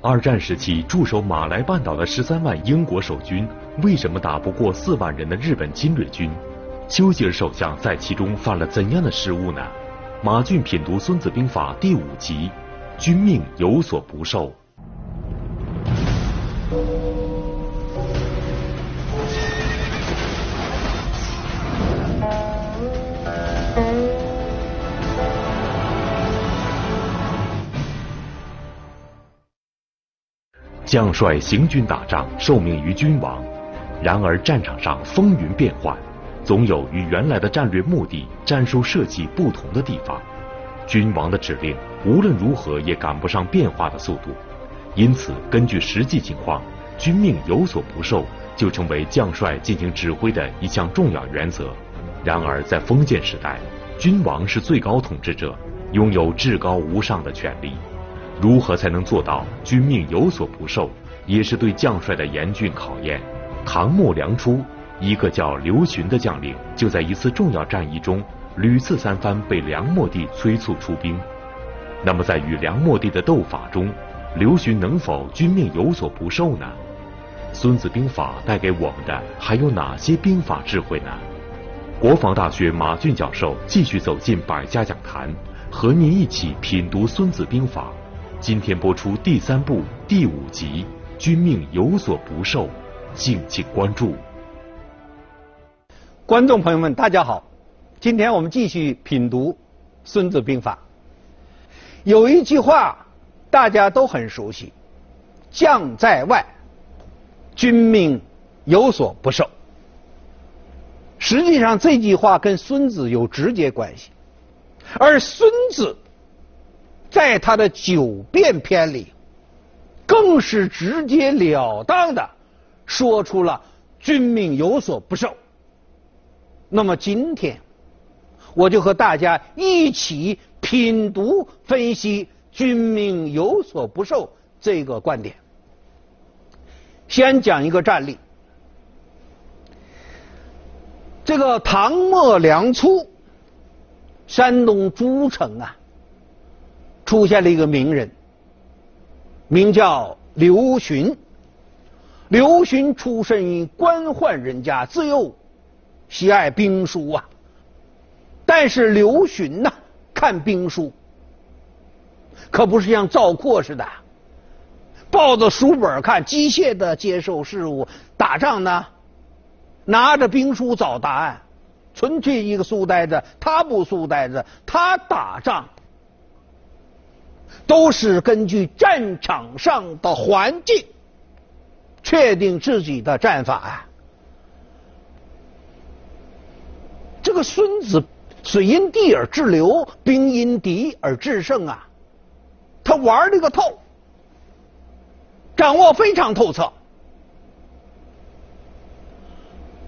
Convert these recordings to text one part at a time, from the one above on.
二战时期驻守马来半岛的十三万英国守军为什么打不过四万人的日本侵略军？丘吉尔首相在其中犯了怎样的失误呢？马俊品读《孙子兵法》第五集：君命有所不受。将帅行军打仗，受命于君王。然而战场上风云变幻，总有与原来的战略目的、战术设计不同的地方。君王的指令无论如何也赶不上变化的速度，因此根据实际情况，君命有所不受，就成为将帅进行指挥的一项重要原则。然而在封建时代，君王是最高统治者，拥有至高无上的权力。如何才能做到君命有所不受，也是对将帅的严峻考验。唐末梁初，一个叫刘询的将领，就在一次重要战役中屡次三番被梁末帝催促出兵。那么，在与梁末帝的斗法中，刘询能否君命有所不受呢？《孙子兵法》带给我们的还有哪些兵法智慧呢？国防大学马俊教授继续走进百家讲坛，和您一起品读《孙子兵法》。今天播出第三部第五集《君命有所不受》，敬请关注。观众朋友们，大家好，今天我们继续品读《孙子兵法》。有一句话大家都很熟悉：“将在外，君命有所不受。”实际上，这句话跟孙子有直接关系，而孙子。在他的九变篇里，更是直截了当的说出了“君命有所不受”。那么今天，我就和大家一起品读分析“君命有所不受”这个观点。先讲一个战例，这个唐末梁初，山东诸城啊。出现了一个名人，名叫刘询。刘询出身于官宦人家，自幼喜爱兵书啊。但是刘询呐，看兵书可不是像赵括似的，抱着书本看，机械的接受事物。打仗呢，拿着兵书找答案，纯粹一个书呆子。他不书呆子，他打仗。都是根据战场上的环境确定自己的战法啊。这个孙子水因地而制流，兵因敌而制胜啊，他玩这个透，掌握非常透彻。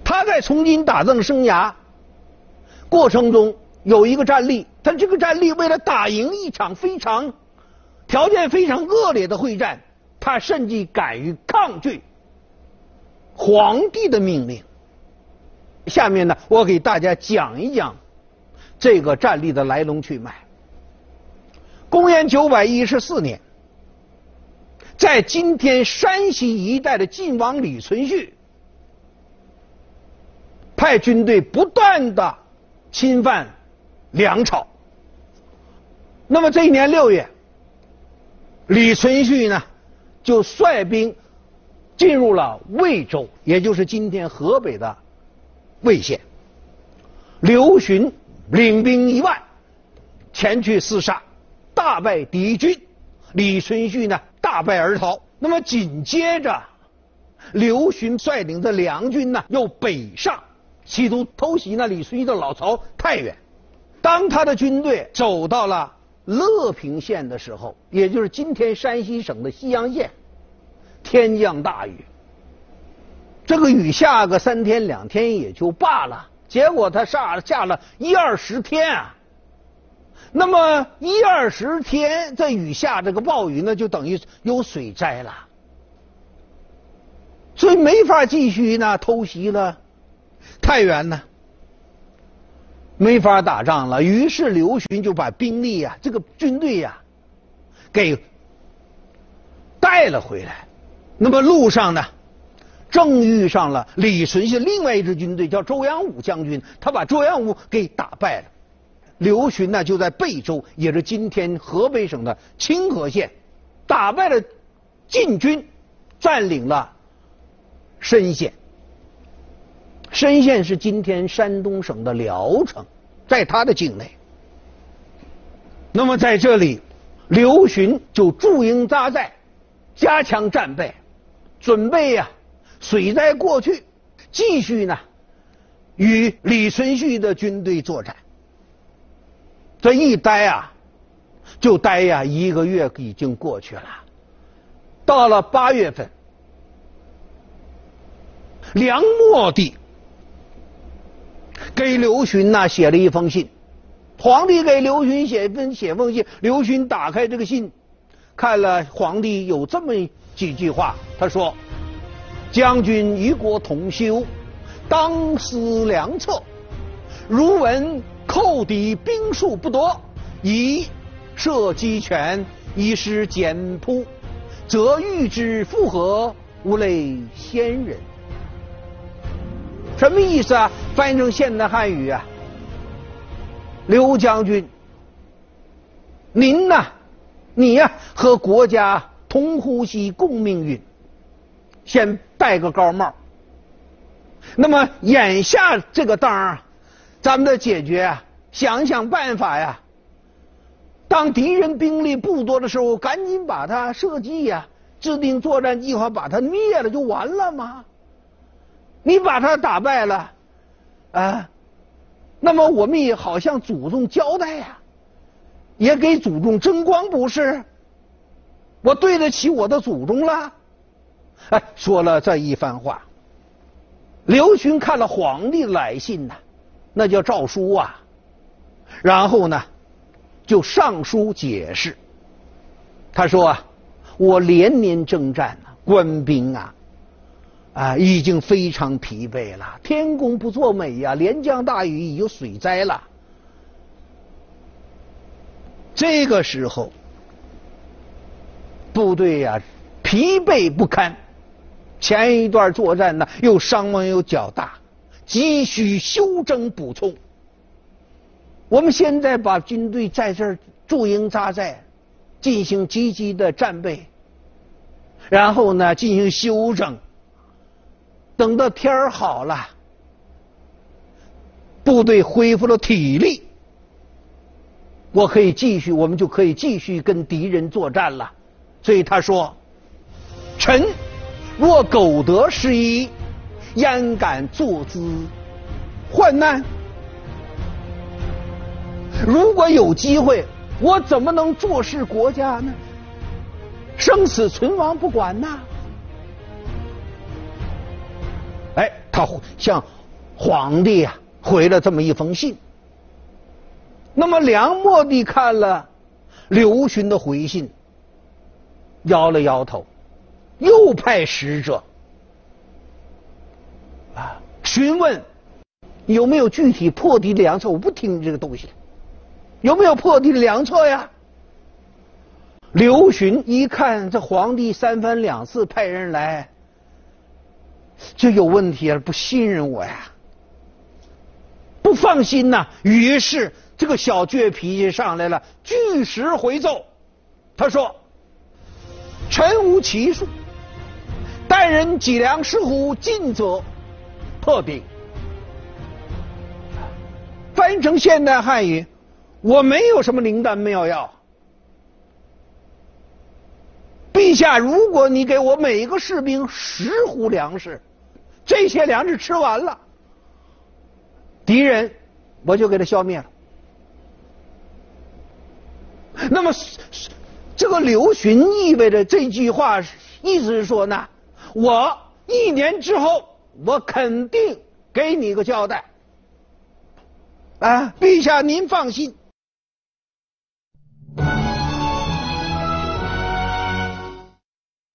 他在从军打仗生涯过程中有一个战例，他这个战例为了打赢一场非常。条件非常恶劣的会战，他甚至敢于抗拒皇帝的命令。下面呢，我给大家讲一讲这个战例的来龙去脉。公元九百一十四年，在今天山西一带的晋王李存勖派军队不断的侵犯梁朝。那么这一年六月。李存勖呢，就率兵进入了魏州，也就是今天河北的魏县。刘询领兵一万前去厮杀，大败敌军。李存勖呢，大败而逃。那么紧接着，刘询率领的梁军呢，又北上，企图偷袭那李存勖的老巢太原。当他的军队走到了。乐平县的时候，也就是今天山西省的西阳县，天降大雨。这个雨下个三天两天也就罢了，结果他下下了一二十天啊。那么一二十天这雨下这个暴雨呢，就等于有水灾了，所以没法继续呢偷袭了太原呢。没法打仗了，于是刘询就把兵力呀，这个军队呀，给带了回来。那么路上呢，正遇上了李存勖另外一支军队，叫周扬武将军，他把周扬武给打败了。刘询呢就在贝州，也是今天河北省的清河县，打败了晋军，占领了深县。深县是今天山东省的聊城，在他的境内。那么在这里，刘询就驻营扎寨，加强战备，准备呀，水灾过去，继续呢，与李存勖的军队作战。这一待啊，就待呀一个月已经过去了。到了八月份，梁末帝给刘询呐写了一封信。皇帝给刘询写封写封信，刘询打开这个信，看了皇帝有这么几句话，他说：“将军与国同修，当思良策。如闻寇敌兵数不多，宜设机权，以施简扑，则欲之复合，无类先人。”什么意思啊？翻译成现代汉语啊？刘将军，您呐，你呀和国家同呼吸共命运，先戴个高帽。那么眼下这个当儿，咱们的解决啊，想想办法呀。当敌人兵力不多的时候，赶紧把他设计呀，制定作战计划，把他灭了就完了吗？你把他打败了，啊？那么我们也好向祖宗交代呀，也给祖宗争光不是？我对得起我的祖宗了。哎，说了这一番话，刘询看了皇帝来信呐，那叫诏书啊，然后呢，就上书解释。他说啊，我连年征战啊，官兵啊。啊，已经非常疲惫了。天公不作美呀，连降大雨，已有水灾了。这个时候，部队呀疲惫不堪，前一段作战呢又伤亡又较大，急需休整补充。我们现在把军队在这儿驻营扎寨，进行积极的战备，然后呢进行休整。等到天儿好了，部队恢复了体力，我可以继续，我们就可以继续跟敌人作战了。所以他说：“臣若苟得失一，焉敢坐姿患难？如果有机会，我怎么能坐视国家呢？生死存亡不管呐！”他向皇帝啊回了这么一封信。那么梁末帝看了刘询的回信，摇了摇头，又派使者啊询问有没有具体破敌的良策。我不听这个东西，有没有破敌的良策呀？刘询一看这皇帝三番两次派人来。就有问题了，不信任我呀，不放心呐。于是这个小倔脾气上来了，据实回奏。他说：“臣无奇术，待人脊梁失虎，进则破敌。”翻译成现代汉语，我没有什么灵丹妙药。陛下，如果你给我每个士兵十斛粮食。这些粮食吃完了，敌人我就给他消灭了。那么，这个刘询意味着这句话意思是说呢，我一年之后我肯定给你个交代。啊，陛下您放心。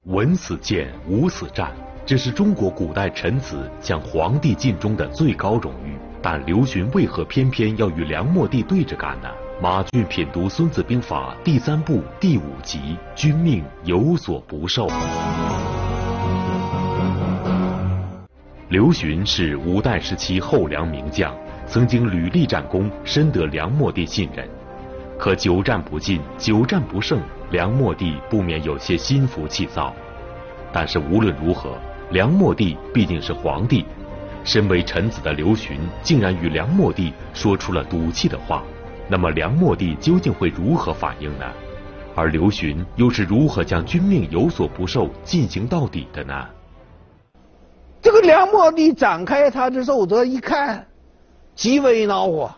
文死谏，武死战。这是中国古代臣子向皇帝尽忠的最高荣誉。但刘询为何偏偏要与梁末帝对着干呢？马俊品读《孙子兵法》第三部第五集《君命有所不受》。刘询是五代时期后梁名将，曾经屡立战功，深得梁末帝信任。可久战不进，久战不胜，梁末帝不免有些心浮气躁。但是无论如何，梁末帝毕竟是皇帝，身为臣子的刘询竟然与梁末帝说出了赌气的话，那么梁末帝究竟会如何反应呢？而刘询又是如何将君命有所不受进行到底的呢？这个梁末帝展开他的奏折一看，极为恼火，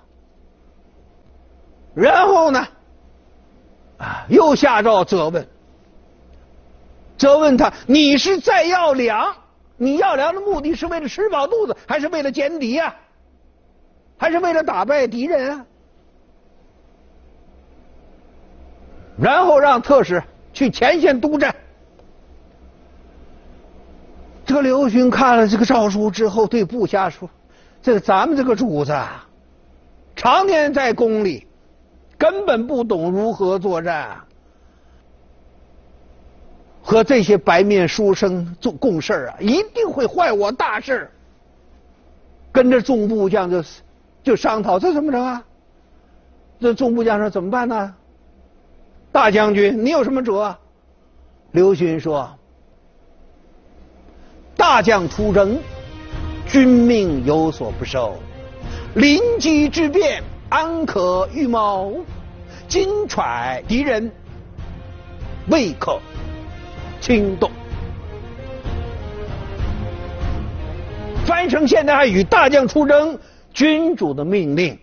然后呢，啊，又下诏责问，责问他：你是在要粮？你要粮的目的是为了吃饱肚子，还是为了歼敌啊？还是为了打败敌人啊？然后让特使去前线督战。这个刘询看了这个诏书之后，对部下说：“这个咱们这个主子啊，常年在宫里，根本不懂如何作战，和这些白面书生做共事啊，一定会坏我大事。”跟着众部将就就商讨，这怎么着啊？这众部将说：“怎么办呢？”大将军，你有什么辙？刘询说。大将出征，君命有所不受。临机之变，安可预谋？今揣敌人，未可轻动。翻成现代汉语：大将出征，君主的命令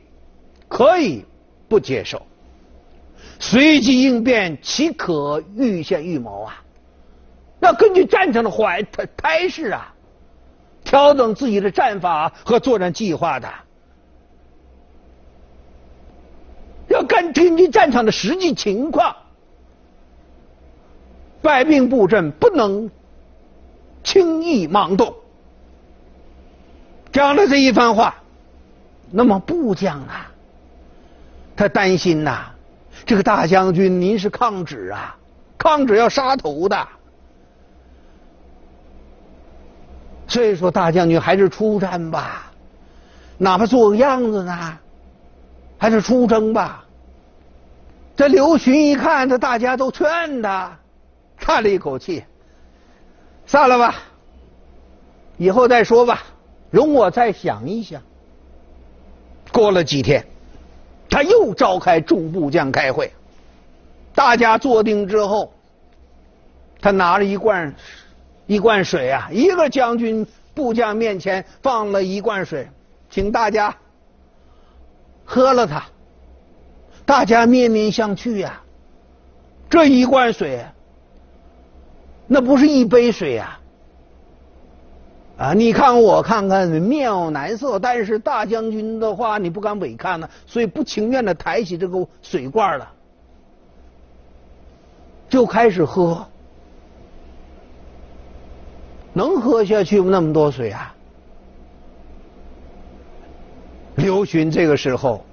可以不接受，随机应变，岂可预先预谋啊？要根据战场的怀态态势啊，调整自己的战法和作战计划的。要根据战场的实际情况，败兵布阵不能轻易妄动。讲了这一番话，那么部将啊，他担心呐，这个大将军您是抗旨啊，抗旨要杀头的。所以说，大将军还是出战吧，哪怕做个样子呢，还是出征吧。这刘询一看，这大家都劝他，叹了一口气，算了吧，以后再说吧，容我再想一想。过了几天，他又召开众部将开会，大家坐定之后，他拿了一罐。一罐水啊，一个将军部将面前放了一罐水，请大家喝了它。大家面面相觑呀，这一罐水，那不是一杯水呀！啊，你看我看看，面有难色。但是大将军的话，你不敢违抗呢，所以不情愿的抬起这个水罐了，就开始喝。能喝下去吗？那么多水啊！刘询这个时候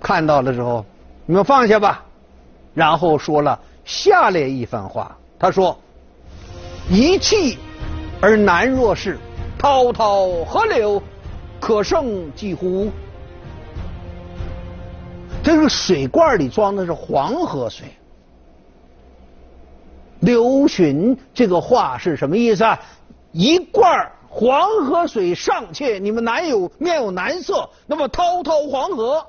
看到了之后，你们放下吧。然后说了下列一番话：他说，一气而难若是，滔滔河流，可胜几乎？这个水罐里装的是黄河水。刘询这个话是什么意思啊？一罐黄河水尚且你们难有面有难色，那么滔滔黄河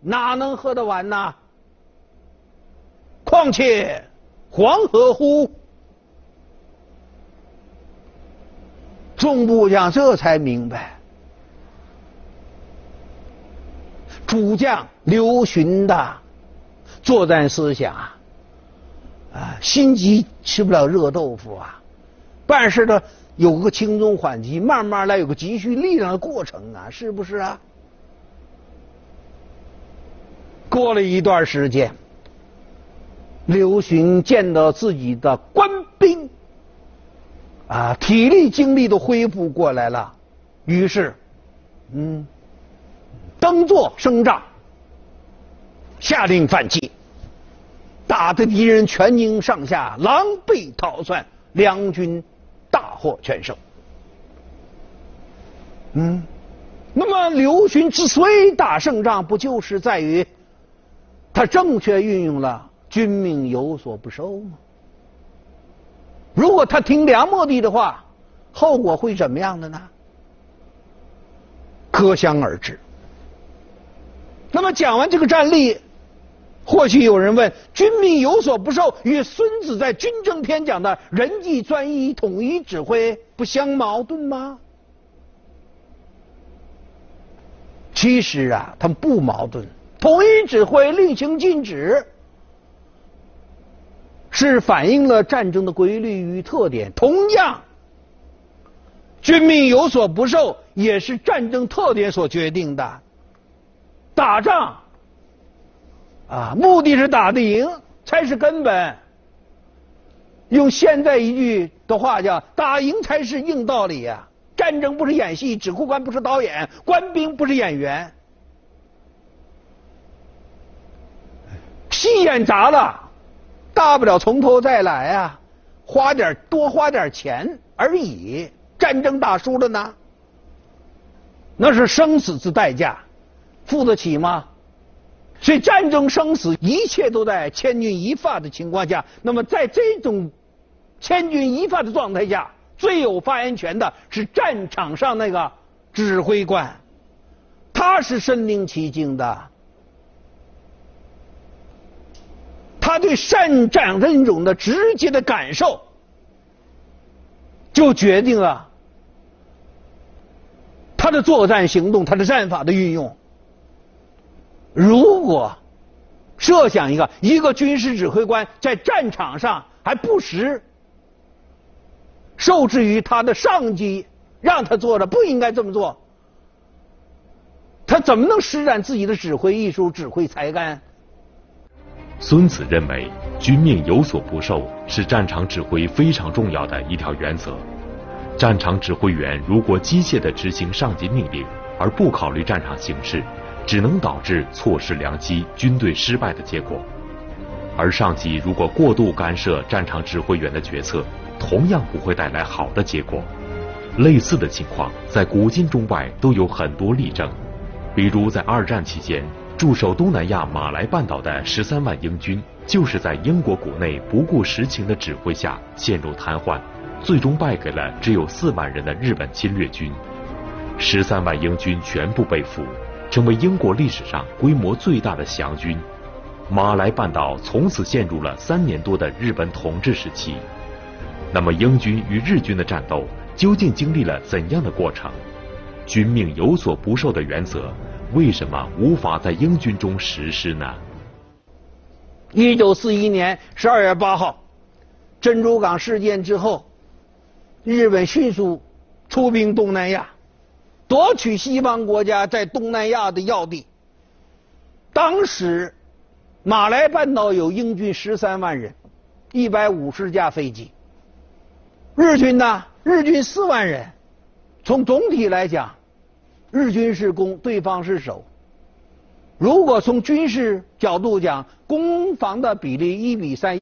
哪能喝得完呢？况且黄河乎？众部将这才明白，主将刘询的作战思想啊，啊，心急吃不了热豆腐啊，办事的。有个轻重缓急，慢慢来，有个积蓄力量的过程啊，是不是啊？过了一段时间，刘询见到自己的官兵啊，体力精力都恢复过来了，于是，嗯，登座升帐，下令反击，打得敌人全营上下狼狈逃窜，梁军大获全胜。嗯，那么刘询之所以打胜仗，不就是在于他正确运用了“君命有所不受”吗？如果他听梁末帝的话，后果会怎么样的呢？可想而知。那么讲完这个战例，或许有人问：“君命有所不受”与孙子在《军政篇》讲的“人际专一、统一指挥”不相矛盾吗？其实啊，他们不矛盾。统一指挥、令行禁止，是反映了战争的规律与特点。同样，军命有所不受，也是战争特点所决定的。打仗啊，目的是打得赢才是根本。用现在一句的话叫“打赢才是硬道理”呀。战争不是演戏，指挥官不是导演，官兵不是演员。戏演砸了，大不了从头再来啊，花点多花点钱而已。战争打输了呢，那是生死之代价，付得起吗？所以战争生死，一切都在千钧一发的情况下。那么在这种千钧一发的状态下。最有发言权的是战场上那个指挥官，他是身临其境的，他对善战任种的直接的感受，就决定了他的作战行动，他的战法的运用。如果设想一个一个军事指挥官在战场上还不时。受制于他的上级，让他做的不应该这么做，他怎么能施展自己的指挥艺术、指挥才干？孙子认为，军命有所不受是战场指挥非常重要的一条原则。战场指挥员如果机械地执行上级命令，而不考虑战场形势，只能导致错失良机、军队失败的结果。而上级如果过度干涉战场指挥员的决策，同样不会带来好的结果。类似的情况在古今中外都有很多例证，比如在二战期间，驻守东南亚马来半岛的十三万英军，就是在英国国内不顾实情的指挥下陷入瘫痪，最终败给了只有四万人的日本侵略军。十三万英军全部被俘，成为英国历史上规模最大的降军。马来半岛从此陷入了三年多的日本统治时期。那么，英军与日军的战斗究竟经历了怎样的过程？军命有所不受的原则为什么无法在英军中实施呢？一九四一年十二月八号，珍珠港事件之后，日本迅速出兵东南亚，夺取西方国家在东南亚的要地。当时，马来半岛有英军十三万人，一百五十架飞机。日军呢？日军四万人，从总体来讲，日军是攻，对方是守。如果从军事角度讲，攻防的比例一比三。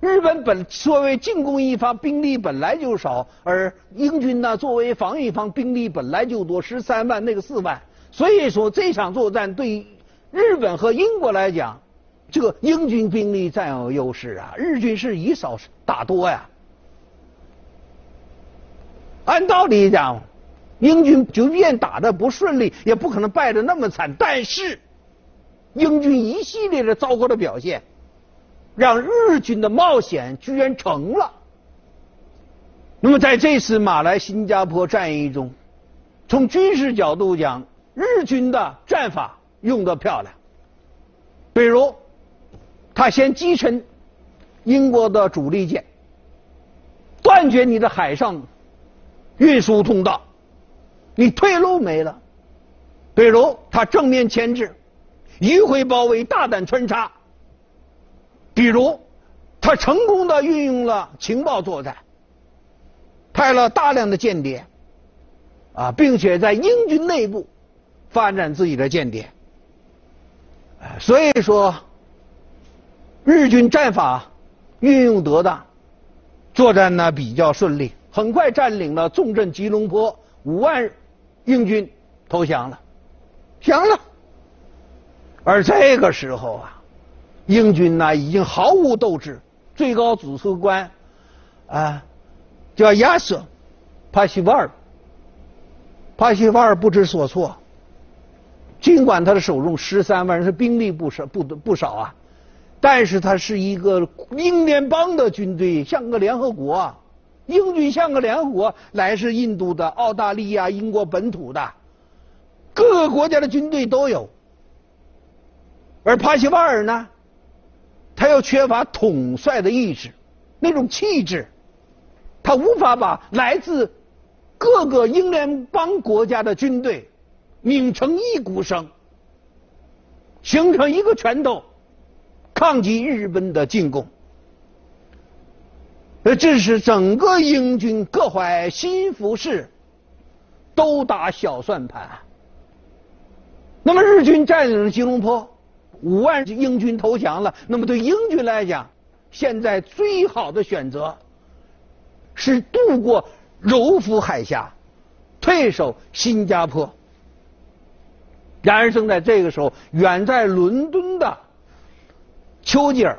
日本本作为进攻一方，兵力本来就少，而英军呢作为防御方，兵力本来就多，十三万那个四万。所以说这场作战对日本和英国来讲，这个英军兵力占有优势啊，日军是以少打多呀。按道理讲，英军即便打的不顺利，也不可能败得那么惨。但是，英军一系列的糟糕的表现，让日军的冒险居然成了。那么，在这次马来新加坡战役中，从军事角度讲，日军的战法用得漂亮。比如，他先击沉英国的主力舰，断绝你的海上。运输通道，你退路没了。比如他正面牵制，迂回包围，大胆穿插。比如他成功的运用了情报作战，派了大量的间谍，啊，并且在英军内部发展自己的间谍。所以说，日军战法运用得当，作战呢比较顺利，很快占领了重镇吉隆坡，五万英军投降了，降了。而这个时候啊，英军呢已经毫无斗志，最高指挥官啊叫亚瑟帕西瓦尔，帕西瓦尔不知所措。尽管他的手中十三万人是兵力不少不不少啊，但是他是一个英联邦的军队，像个联合国，啊英军像个联合国，来自印度的、澳大利亚、英国本土的，各个国家的军队都有。而帕西瓦尔呢，他又缺乏统帅的意志，那种气质，他无法把来自各个英联邦国家的军队。拧成一股绳，形成一个拳头，抗击日本的进攻。呃，致使整个英军各怀心腹事，都打小算盘。那么日军占领了吉隆坡，五万英军投降了。那么对英军来讲，现在最好的选择是渡过柔佛海峡，退守新加坡。然而，正在这个时候，远在伦敦的丘吉尔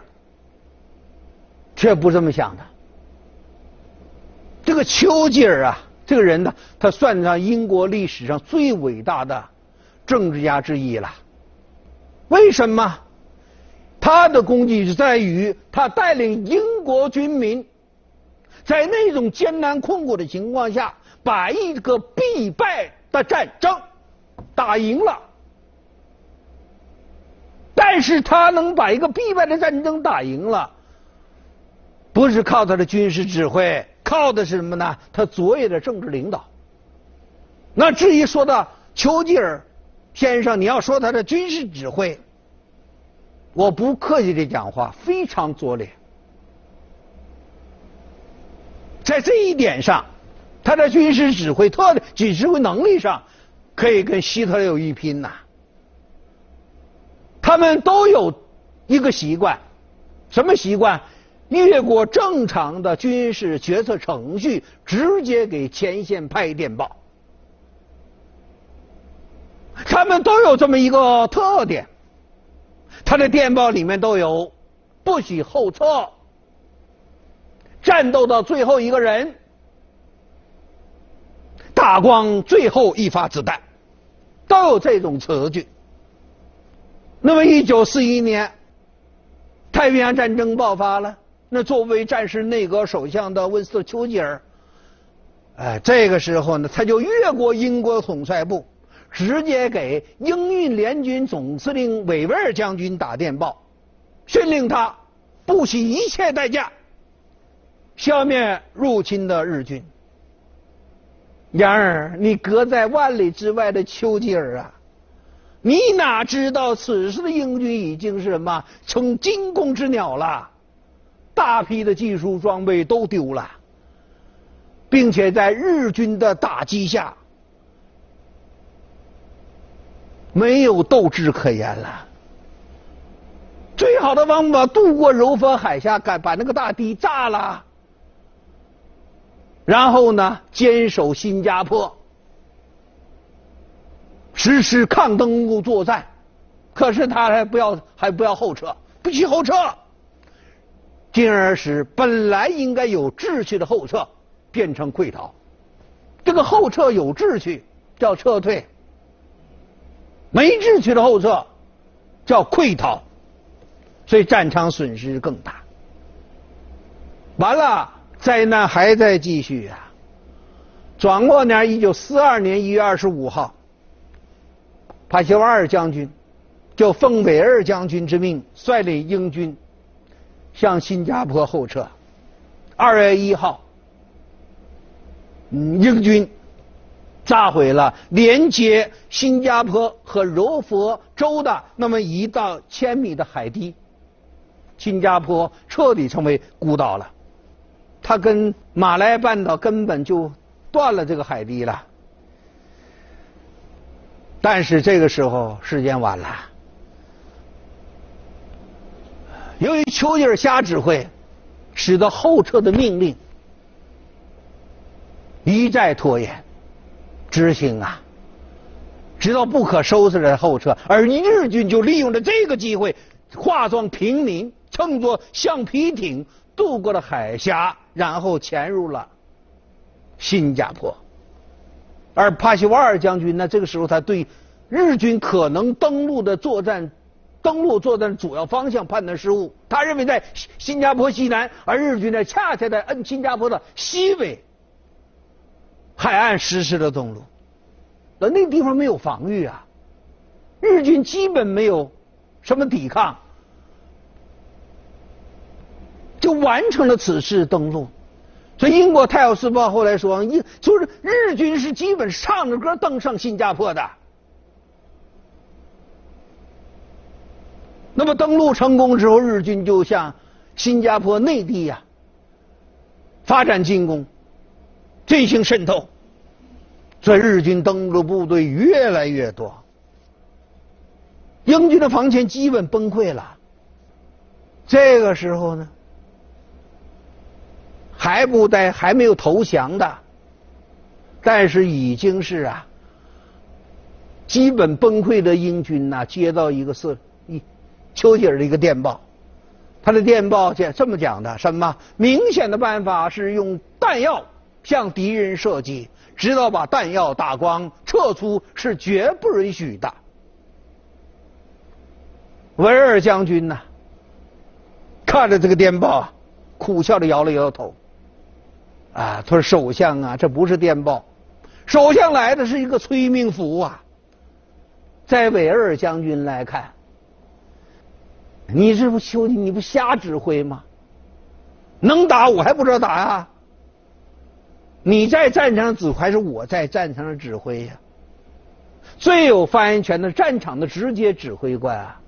却不这么想的。这个丘吉尔啊，这个人呢，他算得上英国历史上最伟大的政治家之一了。为什么？他的功绩是在于他带领英国军民在那种艰难困苦的情况下，把一个必败的战争打赢了。但是他能把一个必败的战争打赢了，不是靠他的军事指挥，靠的是什么呢？他卓越的政治领导。那至于说到丘吉尔先生，你要说他的军事指挥，我不客气的讲话，非常拙劣。在这一点上，他的军事指挥特指挥能力上，可以跟希特勒有一拼呐。他们都有一个习惯，什么习惯？越过正常的军事决策程序，直接给前线派电报。他们都有这么一个特点，他的电报里面都有不许后撤，战斗到最后一个人，打光最后一发子弹，都有这种词句。那么，一九四一年，太平洋战争爆发了。那作为战时内阁首相的温斯特·丘吉尔，哎，这个时候呢，他就越过英国统帅部，直接给英印联军总司令韦维尔将军打电报，训令他不惜一切代价消灭入侵的日军。然而，你隔在万里之外的丘吉尔啊！你哪知道此时的英军已经是什么成惊弓之鸟了？大批的技术装备都丢了，并且在日军的打击下，没有斗志可言了。最好的方法渡过柔佛海峡，敢把那个大堤炸了，然后呢，坚守新加坡。实施抗登陆作战，可是他还不要还不要后撤，不许后撤，进而使本来应该有秩序的后撤变成溃逃。这个后撤有秩序叫撤退，没秩序的后撤叫溃逃，所以战场损失更大。完了，灾难还在继续啊！转过年，一九四二年一月二十五号。帕西瓦尔将军就奉韦尔将军之命，率领英军向新加坡后撤。二月一号，英军炸毁了连接新加坡和柔佛州的那么一道千米的海堤，新加坡彻底成为孤岛了。它跟马来半岛根本就断了这个海堤了。但是这个时候时间晚了，由于丘吉尔瞎指挥，使得后撤的命令一再拖延执行啊，直到不可收拾的后撤，而日军就利用了这个机会，化妆平民，乘坐橡皮艇渡过了海峡，然后潜入了新加坡。而帕西瓦尔将军呢，这个时候他对日军可能登陆的作战、登陆作战主要方向判断失误。他认为在新加坡西南，而日军呢恰恰在恩新加坡的西北海岸实施了登陆。那那地方没有防御啊，日军基本没有什么抵抗，就完成了此次登陆。所以英国《泰晤士报》后来说，英就是日军是基本唱着歌登上新加坡的。那么登陆成功之后，日军就向新加坡内地呀发展进攻，进行渗透，所以日军登陆部队越来越多，英军的防线基本崩溃了。这个时候呢？还不在还没有投降的，但是已经是啊，基本崩溃的英军呐，接到一个是丘吉尔的一个电报，他的电报讲这么讲的：什么？明显的办法是用弹药向敌人射击，直到把弹药打光，撤出是绝不允许的。维尔将军呐，看着这个电报，苦笑着摇了摇头。啊，他说：“首相啊，这不是电报，首相来的是一个催命符啊。”在韦尔将军来看，你这不修你不瞎指挥吗？能打我还不知道打呀？你在战场上指挥还是我在战场上指挥呀？最有发言权的战场的直接指挥官啊！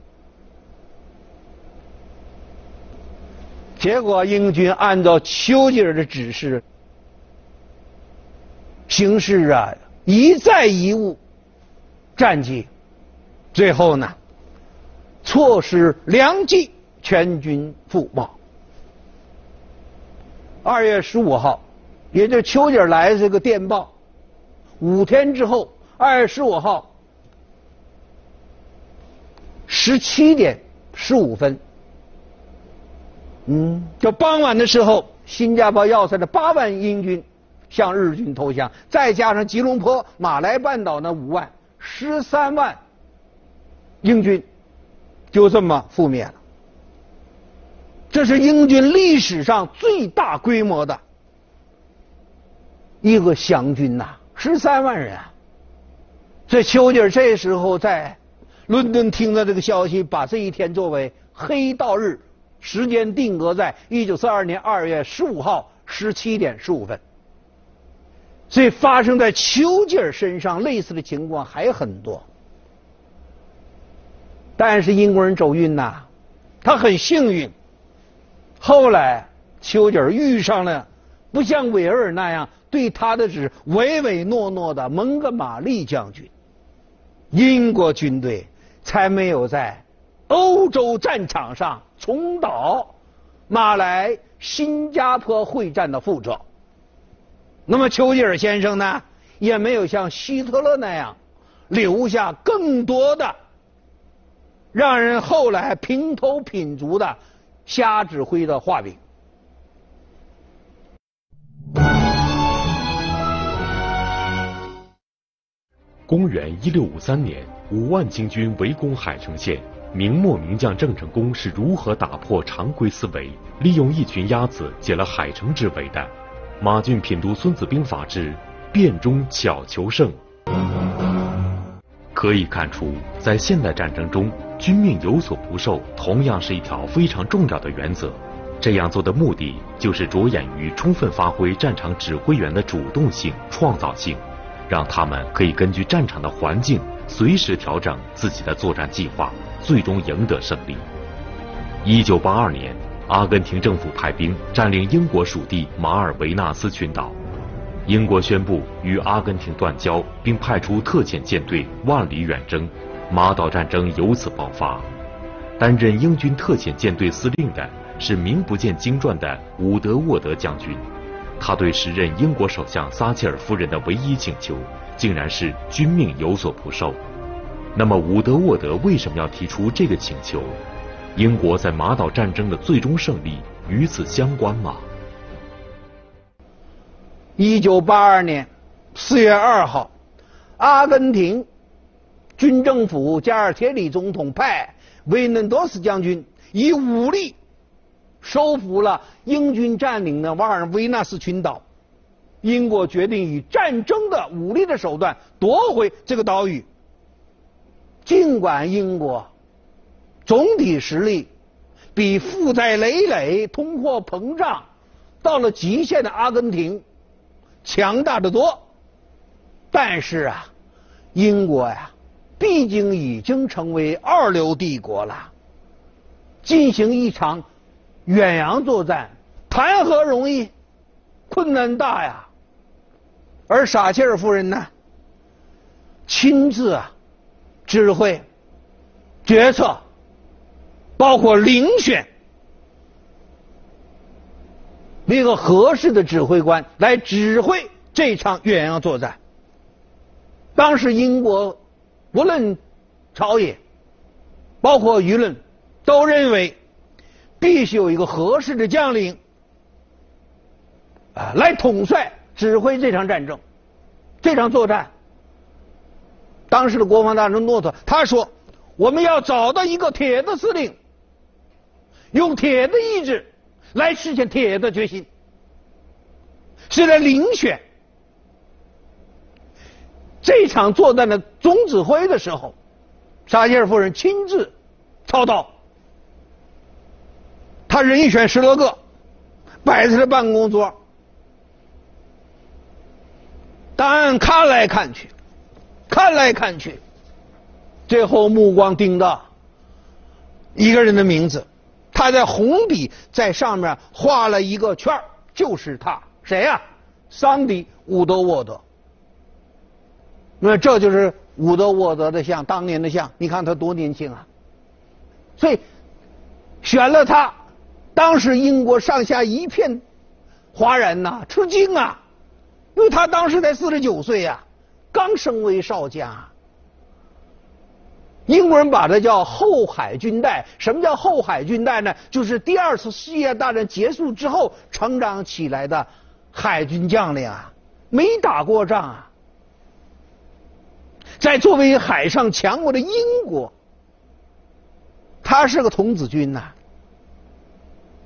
结果英军按照丘吉尔的指示。形势啊，一再贻误战机，最后呢，错失良机，全军覆没。二月十五号，也就是丘吉尔来这个电报，五天之后，二月十五号十七点十五分，嗯，就傍晚的时候，新加坡要塞的八万英军。向日军投降，再加上吉隆坡、马来半岛那五万，十三万英军就这么覆灭了。这是英军历史上最大规模的一个降军呐，十三万人。这丘吉尔这时候在伦敦听到这个消息，把这一天作为黑道日，时间定格在一九四二年二月十五号十七点十五分。所以发生在丘吉尔身上类似的情况还很多，但是英国人走运呐，他很幸运。后来丘吉尔遇上了不像韦尔那样对他的只唯唯诺诺的蒙哥马利将军，英国军队才没有在欧洲战场上重蹈马来新加坡会战的覆辙。那么丘吉尔先生呢，也没有像希特勒那样留下更多的让人后来平头品足的瞎指挥的画饼。公元一六五三年，五万清军围攻海城县，明末名将郑成功是如何打破常规思维，利用一群鸭子解了海城之围的？马俊品读《孙子兵法》之变中巧求胜，可以看出，在现代战争中，军命有所不受，同样是一条非常重要的原则。这样做的目的，就是着眼于充分发挥战场指挥员的主动性、创造性，让他们可以根据战场的环境，随时调整自己的作战计划，最终赢得胜利。一九八二年。阿根廷政府派兵占领英国属地马尔维纳斯群岛。英国宣布与阿根廷断交，并派出特遣舰队万里远征，马岛战争由此爆发。担任英军特遣舰队司令的是名不见经传的伍德沃德将军，他对时任英国首相撒切尔夫人的唯一请求，竟然是军命有所不受。那么伍德沃德为什么要提出这个请求？英国在马岛战争的最终胜利与此相关吗？一九八二年四月二号，阿根廷军政府加尔铁里总统派维嫩多斯将军以武力收复了英军占领的瓦尔维纳斯群岛。英国决定以战争的武力的手段夺回这个岛屿。尽管英国总体实力比负债累累、通货膨胀到了极限的阿根廷。强大的多，但是啊，英国呀，毕竟已经成为二流帝国了。进行一场远洋作战，谈何容易？困难大呀！而撒切尔夫人呢，亲自啊指挥决策，包括遴选。一个合适的指挥官来指挥这场远洋作战。当时英国无论朝野，包括舆论，都认为必须有一个合适的将领啊来统帅指挥这场战争，这场作战。当时的国防大臣诺特他说：“我们要找到一个铁的司令，用铁的意志。”来实现铁的决心，是来遴选这场作战的总指挥的时候，撒切尔夫人亲自操刀，他人选十多个，摆在了办公桌，档案看来看去，看来看去，最后目光盯到一个人的名字。他在红笔在上面画了一个圈就是他，谁呀？桑迪·伍德沃德。那这就是伍德沃德的像，当年的像，你看他多年轻啊！所以选了他，当时英国上下一片哗然呐，吃惊啊，因为他当时才四十九岁呀，刚升为少将。英国人把它叫后海军代。什么叫后海军代呢？就是第二次世界大战结束之后成长起来的海军将领啊，没打过仗啊，在作为海上强国的英国，他是个童子军呐。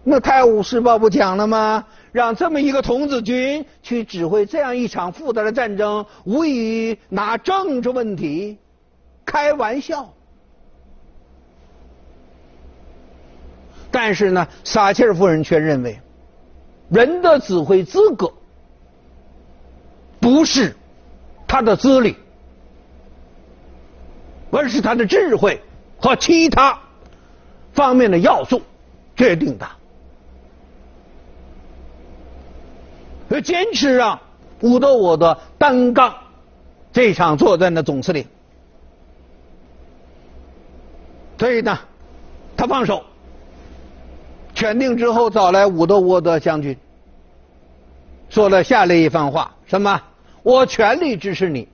那《泰晤士报》不讲了吗？让这么一个童子军去指挥这样一场复杂的战争，无异于拿政治问题。开玩笑，但是呢，撒切尔夫人却认为，人的指挥资格不是他的资历，而是他的智慧和其他方面的要素决定的。要坚持让伍德沃德担纲这场作战的总司令。所以呢，他放手，选定之后找来伍德沃德将军，说了下列一番话：什么？我全力支持你。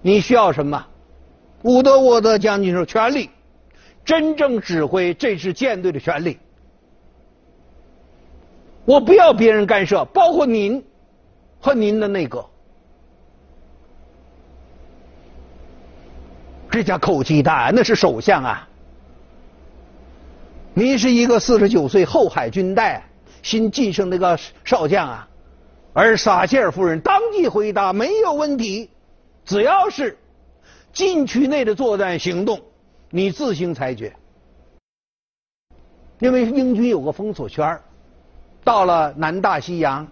你需要什么？伍德沃德将军说：权力，真正指挥这支舰队的权利。我不要别人干涉，包括您和您的内阁。这家口气大，那是首相啊！您是一个四十九岁后海军代新晋升那个少将啊，而撒切尔夫人当即回答：没有问题，只要是禁区内的作战行动，你自行裁决。因为英军有个封锁圈到了南大西洋，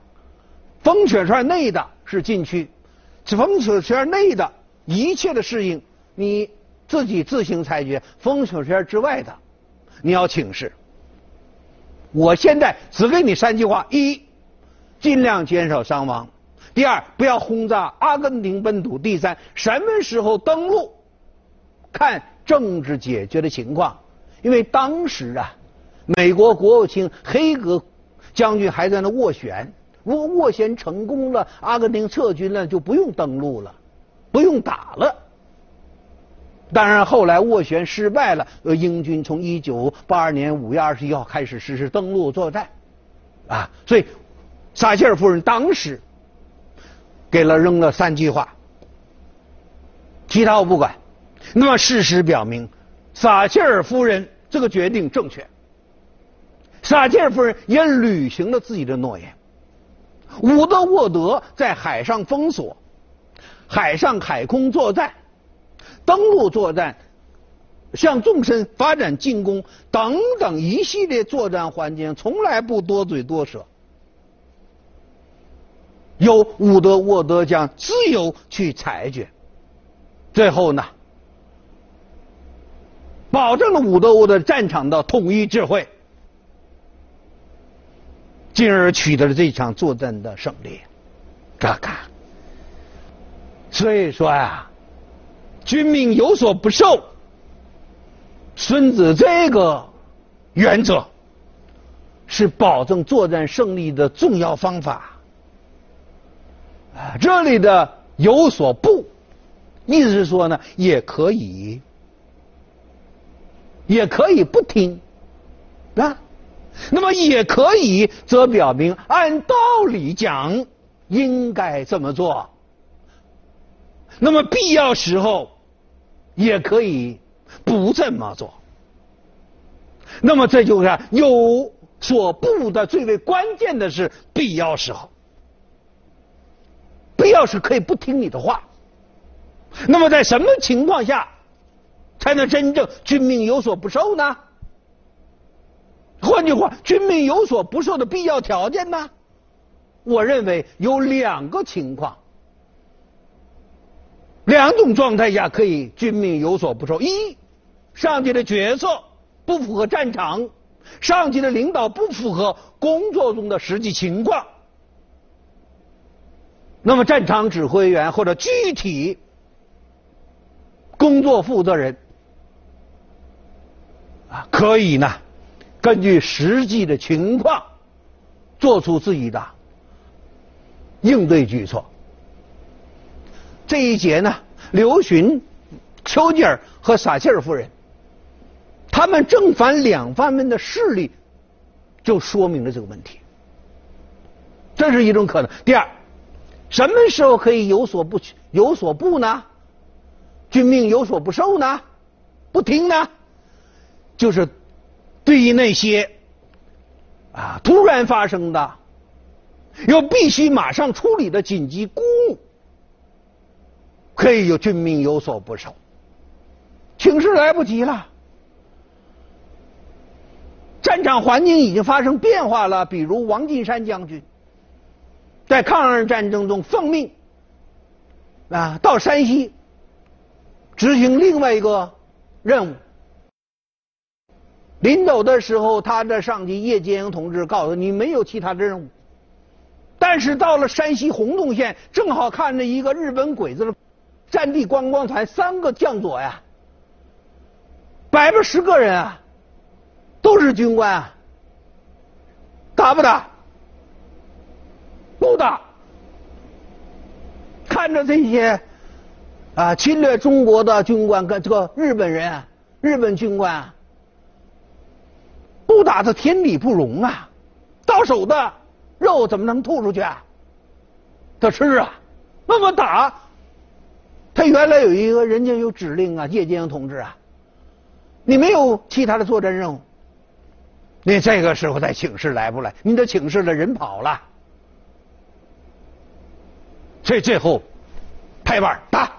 封锁圈内的是禁区，封锁圈内的一切的适应。你自己自行裁决，封锁圈之外的，你要请示。我现在只给你三句话：一，尽量减少伤亡；第二，不要轰炸阿根廷本土；第三，什么时候登陆，看政治解决的情况。因为当时啊，美国国务卿黑格将军还在那斡旋，如果斡旋成功了，阿根廷撤军了，就不用登陆了，不用打了。当然，后来斡旋失败了，呃，英军从一九八二年五月二十一号开始实施登陆作战，啊，所以撒切尔夫人当时给了扔了三句话，其他我不管。那么事实表明，撒切尔夫人这个决定正确，撒切尔夫人也履行了自己的诺言。伍德沃德在海上封锁，海上海空作战。登陆作战、向纵深发展进攻等等一系列作战环节，从来不多嘴多舌，由伍德沃德将自由去裁决。最后呢，保证了伍德沃德战场的统一智慧，进而取得了这场作战的胜利。嘎嘎。所以说呀。军民有所不受，孙子这个原则是保证作战胜利的重要方法。这里的有所不，意思是说呢，也可以，也可以不听，啊，那么也可以，则表明按道理讲应该这么做。那么必要时候也可以不这么做。那么这就是有所不的最为关键的是必要时候，必要时可以不听你的话。那么在什么情况下才能真正军命有所不受呢？换句话，军命有所不受的必要条件呢？我认为有两个情况。两种状态下可以军命有所不受：一，上级的决策不符合战场，上级的领导不符合工作中的实际情况，那么战场指挥员或者具体工作负责人啊，可以呢根据实际的情况做出自己的应对举措。这一节呢，刘询、丘吉尔和撒切尔夫人，他们正反两方面的势力，就说明了这个问题。这是一种可能。第二，什么时候可以有所不有所不呢？君命有所不受呢？不听呢？就是对于那些啊突然发生的，又必须马上处理的紧急公务。可以有军命有所不受，请示来不及了，战场环境已经发生变化了。比如王金山将军在抗日战争中奉命啊到山西执行另外一个任务，临走的时候，他的上级叶剑英同志告诉你没有其他的任务，但是到了山西洪洞县，正好看着一个日本鬼子的。战地观光团三个将佐呀，百八十个人啊，都是军官啊，打不打？不打。看着这些啊侵略中国的军官跟这个日本人、日本军官，啊不打他天理不容啊！到手的肉怎么能吐出去啊？他吃啊，那么打。他原来有一个人家有指令啊，叶剑英同志啊，你没有其他的作战任务，你这个时候再请示来不来？你的请示了，人跑了，所以最后拍板打，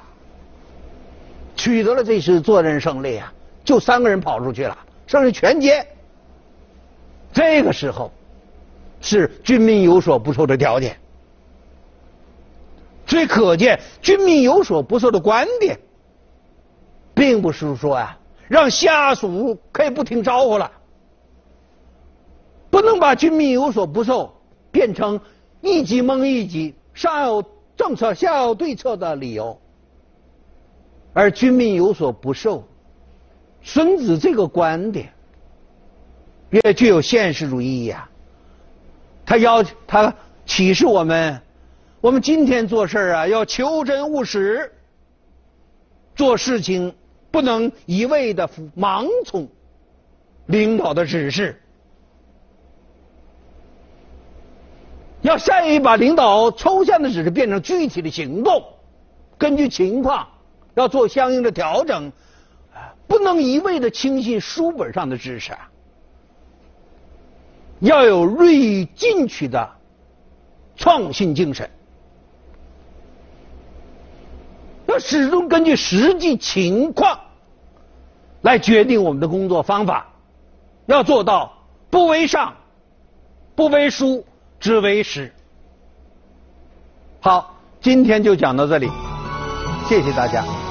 取得了这次作战胜利啊，就三个人跑出去了，剩下全歼。这个时候是军民有所不受的条件。所以可见，军民有所不受的观点，并不是说啊，让下属可以不听招呼了，不能把军民有所不受变成一级蒙一级，上有政策下有对策的理由，而军民有所不受。孙子这个观点也具有现实主义意义啊！他要他启示我们，我们今天做事啊要求真务实，做事情不能一味的盲从领导的指示，要善于把领导抽象的指示变成具体的行动，根据情况要做相应的调整。不能一味的轻信书本上的知识，要有锐意进取的创新精神，要始终根据实际情况来决定我们的工作方法，要做到不为上，不为书，只为实。好，今天就讲到这里，谢谢大家。